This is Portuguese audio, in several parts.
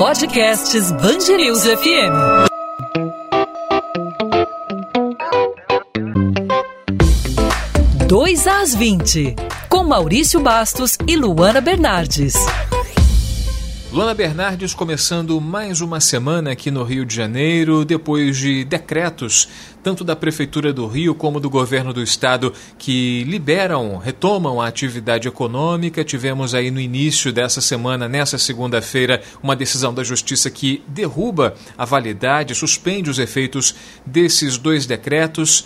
Podcasts Bangerils FM. Dois às 20, com Maurício Bastos e Luana Bernardes. Luana Bernardes começando mais uma semana aqui no Rio de Janeiro, depois de decretos, tanto da Prefeitura do Rio como do governo do estado, que liberam, retomam a atividade econômica. Tivemos aí no início dessa semana, nessa segunda-feira, uma decisão da Justiça que derruba a validade, suspende os efeitos desses dois decretos.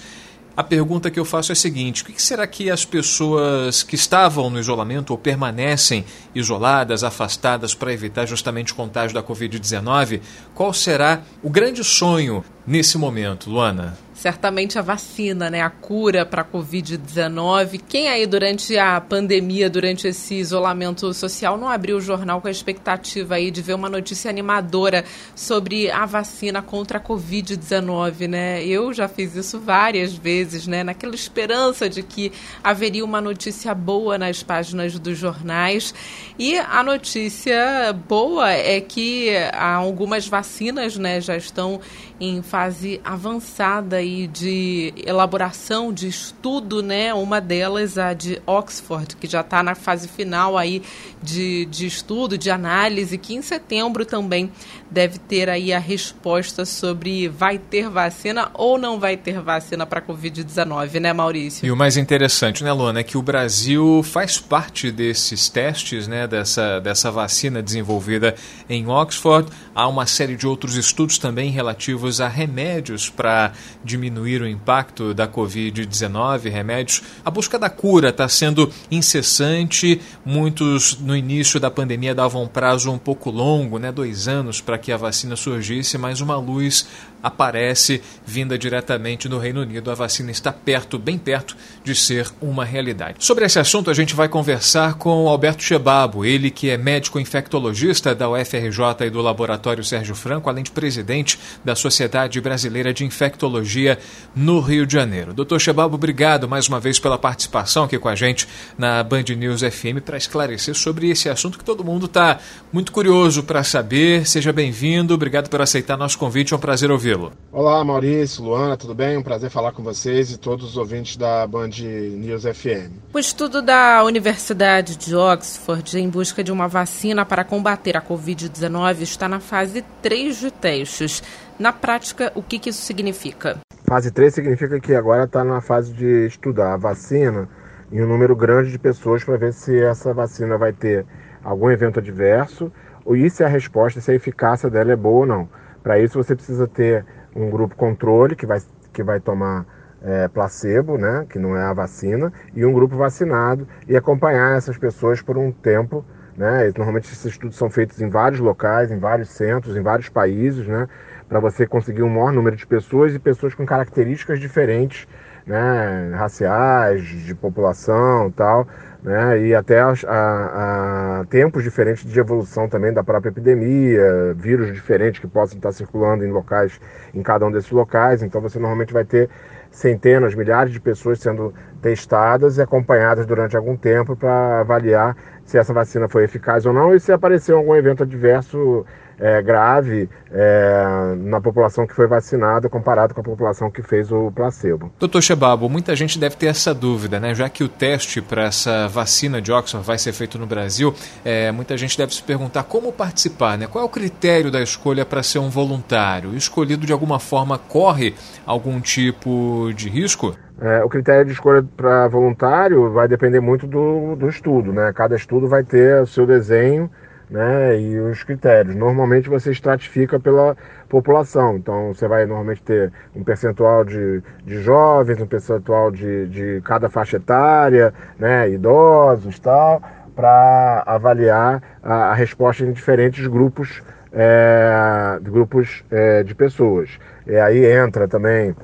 A pergunta que eu faço é a seguinte: o que será que as pessoas que estavam no isolamento ou permanecem isoladas, afastadas para evitar justamente o contágio da Covid-19, qual será o grande sonho nesse momento, Luana? certamente a vacina, né, a cura para a Covid-19. Quem aí durante a pandemia, durante esse isolamento social, não abriu o jornal com a expectativa aí de ver uma notícia animadora sobre a vacina contra a Covid-19, né? Eu já fiz isso várias vezes, né, naquela esperança de que haveria uma notícia boa nas páginas dos jornais. E a notícia boa é que algumas vacinas, né, já estão em fase avançada aí de elaboração, de estudo, né? Uma delas, a de Oxford, que já está na fase final aí de, de estudo, de análise, que em setembro também deve ter aí a resposta sobre vai ter vacina ou não vai ter vacina para a Covid-19, né, Maurício? E o mais interessante, né, Luana, é que o Brasil faz parte desses testes, né, dessa, dessa vacina desenvolvida em Oxford. Há uma série de outros estudos também relativos a remédios para diminuir o impacto da Covid-19, remédios. A busca da cura está sendo incessante. Muitos, no início da pandemia, davam um prazo um pouco longo, né, dois anos, para que a vacina surgisse, mas uma luz aparece vinda diretamente do Reino Unido. A vacina está perto, bem perto de ser uma realidade. Sobre esse assunto, a gente vai conversar com Alberto Chebabo, ele que é médico infectologista da UFRJ e do Laboratório Sérgio Franco, além de presidente da Sociedade Brasileira de Infectologia no Rio de Janeiro. Doutor Chebabo, obrigado mais uma vez pela participação aqui com a gente na Band News FM para esclarecer sobre esse assunto que todo mundo está muito curioso para saber. Seja bem-vindo, obrigado por aceitar nosso convite, é um prazer ouvi-lo. Olá, Maurício, Luana, tudo bem? Um prazer falar com vocês e todos os ouvintes da Band News FM. O estudo da Universidade de Oxford em busca de uma vacina para combater a Covid-19 está na fase 3 de testes. Na prática, o que, que isso significa? Fase 3 significa que agora está na fase de estudar a vacina em um número grande de pessoas para ver se essa vacina vai ter algum evento adverso e se a resposta, se a eficácia dela é boa ou não. Para isso você precisa ter um grupo controle que vai, que vai tomar é, placebo, né, que não é a vacina, e um grupo vacinado e acompanhar essas pessoas por um tempo. Né? Normalmente esses estudos são feitos em vários locais, em vários centros, em vários países, né? para você conseguir um maior número de pessoas e pessoas com características diferentes, né? raciais, de população tal, né? e até a, a, a, tempos diferentes de evolução também da própria epidemia, vírus diferentes que possam estar circulando em locais, em cada um desses locais. Então você normalmente vai ter centenas, milhares de pessoas sendo testadas e acompanhadas durante algum tempo para avaliar se essa vacina foi eficaz ou não e se apareceu algum evento adverso é, grave é, na população que foi vacinada comparado com a população que fez o placebo. Doutor Chebabo, muita gente deve ter essa dúvida, né? Já que o teste para essa vacina de Oxford vai ser feito no Brasil, é, muita gente deve se perguntar como participar, né? Qual é o critério da escolha para ser um voluntário? Escolhido de alguma forma corre algum tipo de risco? É, o critério de escolha para voluntário vai depender muito do, do estudo, né? Cada estudo vai ter o seu desenho né, e os critérios. Normalmente você estratifica pela população, então você vai normalmente ter um percentual de, de jovens, um percentual de, de cada faixa etária, né, idosos tal, para avaliar a, a, resposta em diferentes grupos, é, grupos é, de pessoas. E aí entra também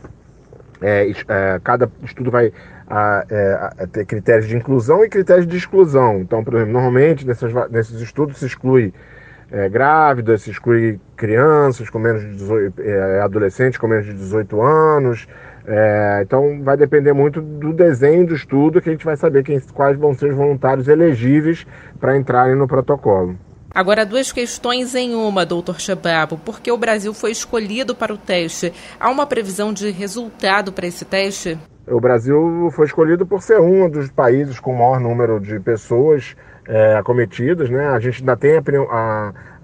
é, é, cada estudo vai a, é, a, ter critérios de inclusão e critérios de exclusão. Então, por exemplo, normalmente nessas, nesses estudos se exclui é, grávidas, se exclui crianças com menos de 18, é, adolescentes com menos de 18 anos. É, então vai depender muito do desenho do estudo que a gente vai saber quem, quais vão ser os voluntários elegíveis para entrarem no protocolo. Agora, duas questões em uma, doutor Chababo. Por que o Brasil foi escolhido para o teste? Há uma previsão de resultado para esse teste? O Brasil foi escolhido por ser um dos países com o maior número de pessoas é, acometidas. Né? A gente ainda tem a,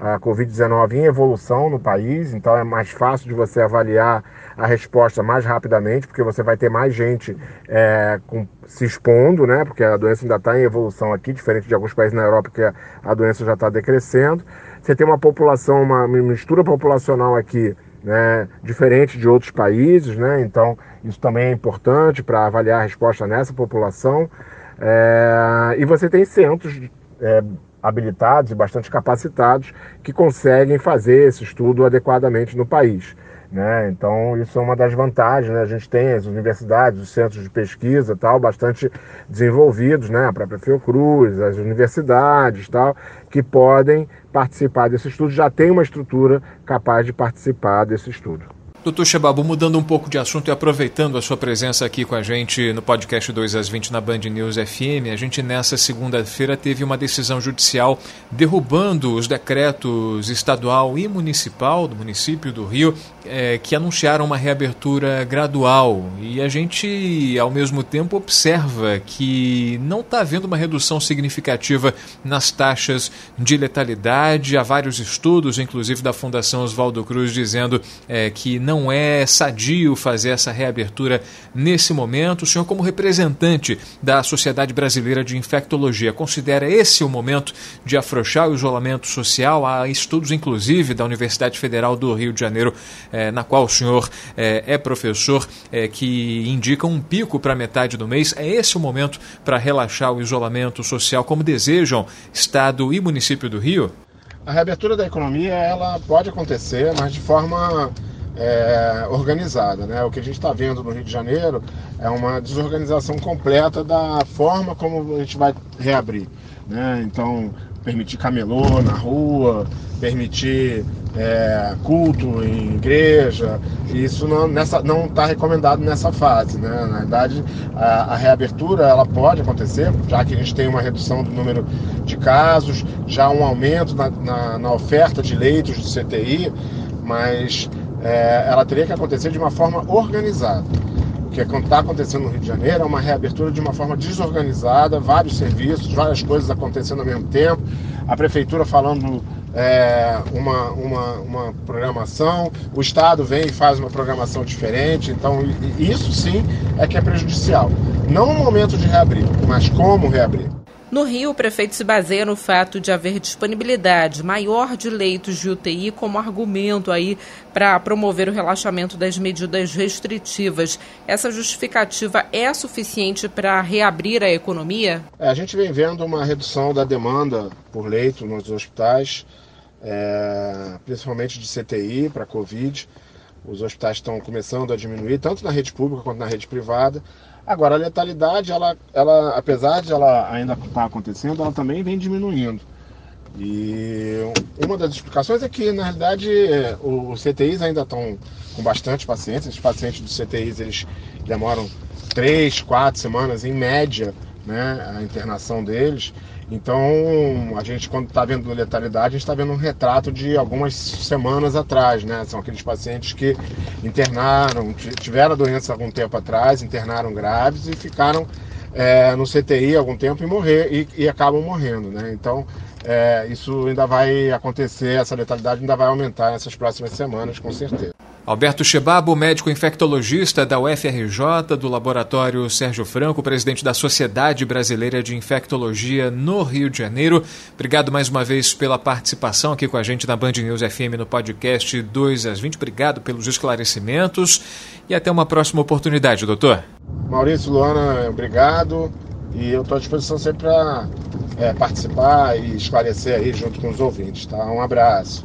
a, a Covid-19 em evolução no país, então é mais fácil de você avaliar a resposta mais rapidamente, porque você vai ter mais gente é, com, se expondo, né? Porque a doença ainda está em evolução aqui, diferente de alguns países na Europa que a, doença já está decrescendo. Você tem uma população, uma mistura populacional aqui, né? Diferente de outros países, né? Então isso também é importante para avaliar a resposta nessa população. É, e você tem centros é, habilitados e bastante capacitados que conseguem fazer esse estudo adequadamente no país. Né? Então, isso é uma das vantagens. Né? A gente tem as universidades, os centros de pesquisa tal, bastante desenvolvidos, né? a própria Fiocruz, as universidades tal, que podem participar desse estudo, já tem uma estrutura capaz de participar desse estudo. Doutor Shababu, mudando um pouco de assunto e aproveitando a sua presença aqui com a gente no podcast 2 às 20 na Band News FM, a gente nessa segunda-feira teve uma decisão judicial derrubando os decretos estadual e municipal do município do Rio é, que anunciaram uma reabertura gradual. E a gente, ao mesmo tempo, observa que não está havendo uma redução significativa nas taxas de letalidade. Há vários estudos, inclusive da Fundação Oswaldo Cruz, dizendo é, que não não é sadio fazer essa reabertura nesse momento. O senhor, como representante da Sociedade Brasileira de Infectologia, considera esse o momento de afrouxar o isolamento social? Há estudos, inclusive, da Universidade Federal do Rio de Janeiro, eh, na qual o senhor eh, é professor, eh, que indicam um pico para metade do mês. É esse o momento para relaxar o isolamento social, como desejam Estado e município do Rio? A reabertura da economia ela pode acontecer, mas de forma é, organizada. Né? O que a gente está vendo no Rio de Janeiro é uma desorganização completa da forma como a gente vai reabrir. Né? Então, permitir camelô na rua, permitir é, culto em igreja, isso não está tá recomendado nessa fase. Né? Na verdade, a, a, reabertura ela pode acontecer, já que a gente tem uma redução do número de casos, já um aumento na, na, na oferta de leitos do CTI, mas é, ela teria que acontecer de uma forma organizada. O que está acontecendo no Rio de Janeiro é uma reabertura de uma forma desorganizada, vários serviços, várias coisas acontecendo ao mesmo tempo, a prefeitura falando é, uma, uma, uma programação, o Estado vem e faz uma programação diferente, então isso sim é que é prejudicial. Não no momento de reabrir, mas como reabrir. No Rio, o prefeito se baseia no fato de haver disponibilidade maior de leitos de UTI como argumento aí para promover o relaxamento das medidas restritivas. Essa justificativa é suficiente para reabrir a economia? É, a gente vem vendo uma redução da demanda por leito nos hospitais, é, principalmente de CTI para Covid. Os hospitais estão começando a diminuir, tanto na rede pública quanto na rede privada. Agora, a letalidade, ela, ela, apesar de ela ainda estar tá acontecendo, ela também vem diminuindo. E uma das explicações é que, na realidade, os CTIs ainda estão com bastante pacientes. Os pacientes dos CTIs eles demoram três, quatro semanas, em média, né, a internação deles. Então, a gente, quando está vendo letalidade, a gente está vendo um retrato de algumas semanas atrás, né? São aqueles pacientes que internaram, tiveram a doença algum tempo atrás, internaram graves e ficaram é, no CTI algum tempo e morrer e, e acabam morrendo, né? Então, é, isso ainda vai acontecer, essa letalidade ainda vai aumentar nessas próximas semanas, com certeza. Alberto Chebabo, médico infectologista da UFRJ, do Laboratório Sérgio Franco, presidente da Sociedade Brasileira de Infectologia no Rio de Janeiro. Obrigado mais uma vez pela participação aqui com a gente na Band News FM no podcast 2 às 20. Obrigado pelos esclarecimentos e até uma próxima oportunidade, doutor. Maurício, Luana, obrigado. E eu estou à disposição sempre para é, participar e esclarecer aí junto com os ouvintes, tá? Um abraço.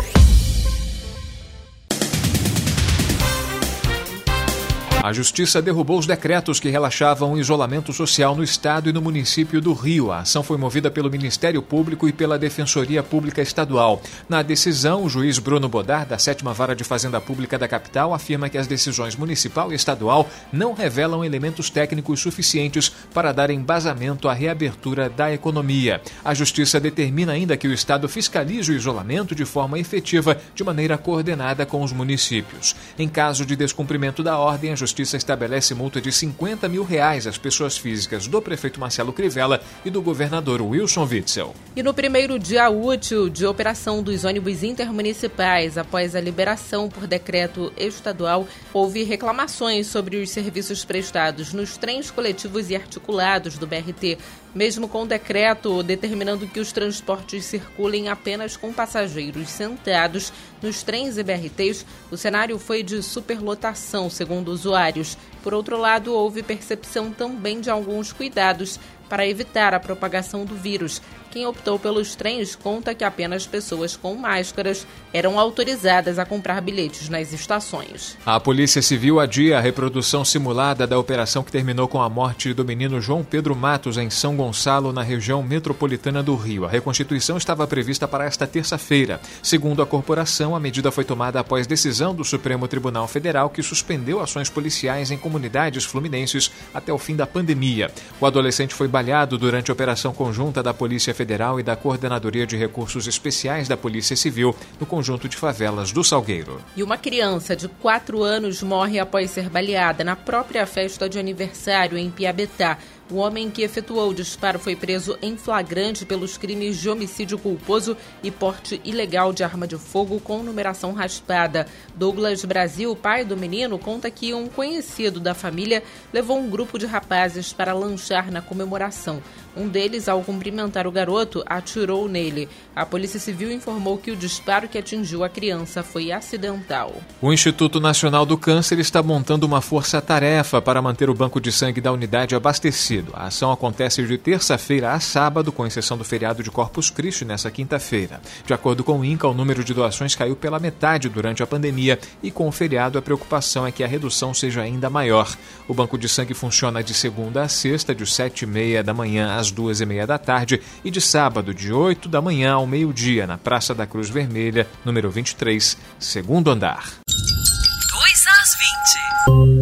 A Justiça derrubou os decretos que relaxavam o isolamento social no Estado e no município do Rio. A ação foi movida pelo Ministério Público e pela Defensoria Pública Estadual. Na decisão, o juiz Bruno Bodar, da Sétima Vara de Fazenda Pública da capital, afirma que as decisões municipal e estadual não revelam elementos técnicos suficientes para dar embasamento à reabertura da economia. A Justiça determina ainda que o Estado fiscalize o isolamento de forma efetiva, de maneira coordenada com os municípios. Em caso de descumprimento da ordem, a Justiça Justiça estabelece multa de 50 mil reais às pessoas físicas do prefeito Marcelo Crivella e do governador Wilson Witzel. E no primeiro dia útil de operação dos ônibus intermunicipais, após a liberação por decreto estadual, houve reclamações sobre os serviços prestados nos trens coletivos e articulados do BRT, mesmo com o decreto determinando que os transportes circulem apenas com passageiros sentados nos trens e BRTs, o cenário foi de superlotação, segundo usuários. Por outro lado, houve percepção também de alguns cuidados para evitar a propagação do vírus. Quem optou pelos trens conta que apenas pessoas com máscaras eram autorizadas a comprar bilhetes nas estações. A Polícia Civil adia a reprodução simulada da operação que terminou com a morte do menino João Pedro Matos em São Gonçalo, na região metropolitana do Rio. A reconstituição estava prevista para esta terça-feira. Segundo a corporação, a medida foi tomada após decisão do Supremo Tribunal Federal que suspendeu ações policiais em comunidades fluminenses até o fim da pandemia. O adolescente foi baleado durante a operação conjunta da Polícia Federal e da Coordenadoria de Recursos Especiais da Polícia Civil no conjunto de favelas do Salgueiro. E uma criança de 4 anos morre após ser baleada na própria festa de aniversário em Piabetá. O homem que efetuou o disparo foi preso em flagrante pelos crimes de homicídio culposo e porte ilegal de arma de fogo com numeração raspada. Douglas Brasil, pai do menino, conta que um conhecido da família levou um grupo de rapazes para lanchar na comemoração. Um deles, ao cumprimentar o garoto, atirou nele. A Polícia Civil informou que o disparo que atingiu a criança foi acidental. O Instituto Nacional do Câncer está montando uma força-tarefa para manter o banco de sangue da unidade abastecido. A ação acontece de terça-feira a sábado, com exceção do feriado de Corpus Christi nesta quinta-feira. De acordo com o INCA, o número de doações caiu pela metade durante a pandemia e com o feriado a preocupação é que a redução seja ainda maior. O banco de sangue funciona de segunda a sexta, de sete e meia da manhã às duas e meia da tarde e de sábado, de 8 da manhã ao meio-dia, na Praça da Cruz Vermelha, número 23, segundo andar. 2 às 20.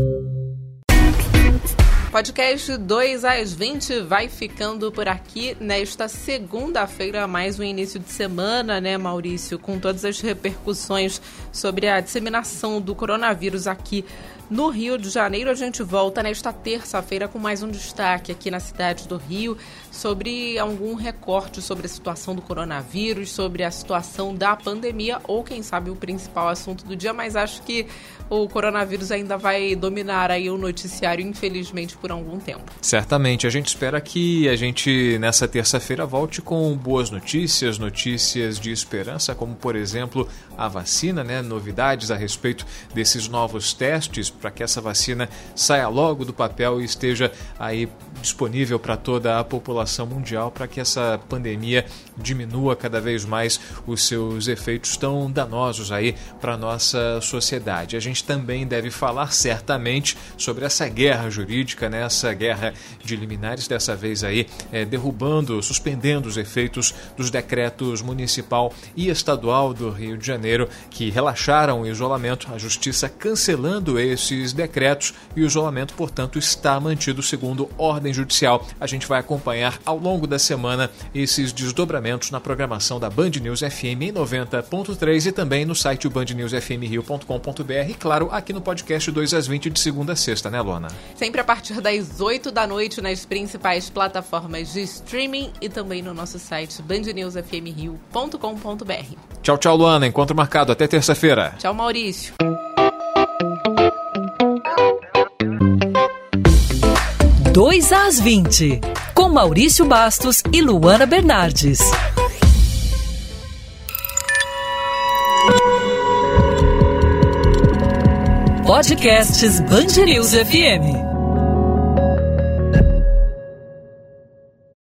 Podcast 2 às 20 vai ficando por aqui nesta segunda-feira, mais um início de semana, né, Maurício? Com todas as repercussões sobre a disseminação do coronavírus aqui no Rio de Janeiro, a gente volta nesta terça-feira com mais um destaque aqui na cidade do Rio sobre algum recorte sobre a situação do coronavírus, sobre a situação da pandemia ou, quem sabe, o principal assunto do dia. Mas acho que o coronavírus ainda vai dominar aí o noticiário, infelizmente, por algum tempo. Certamente. A gente espera que a gente, nessa terça-feira, volte com boas notícias, notícias de esperança, como, por exemplo, a vacina, né? Novidades a respeito desses novos testes para que essa vacina saia logo do papel e esteja aí disponível para toda a população mundial para que essa pandemia diminua cada vez mais os seus efeitos tão danosos aí para nossa sociedade. A gente também deve falar certamente sobre essa guerra jurídica, né? essa guerra de liminares, dessa vez aí é, derrubando, suspendendo os efeitos dos decretos municipal e estadual do Rio de Janeiro que relaxaram o isolamento, a justiça cancelando esse esses decretos e o isolamento, portanto, está mantido segundo ordem judicial. A gente vai acompanhar ao longo da semana esses desdobramentos na programação da Band News FM em 90.3 e também no site bandnewsfmrio.com.br e, claro, aqui no podcast 2 às 20 de segunda a sexta, né, Lona? Sempre a partir das 8 da noite nas principais plataformas de streaming e também no nosso site bandnewsfmrio.com.br. Tchau, tchau, Luana. Encontro marcado. Até terça-feira. Tchau, Maurício. 2 às 20, com Maurício Bastos e Luana Bernardes. Podcasts Bangerils FM.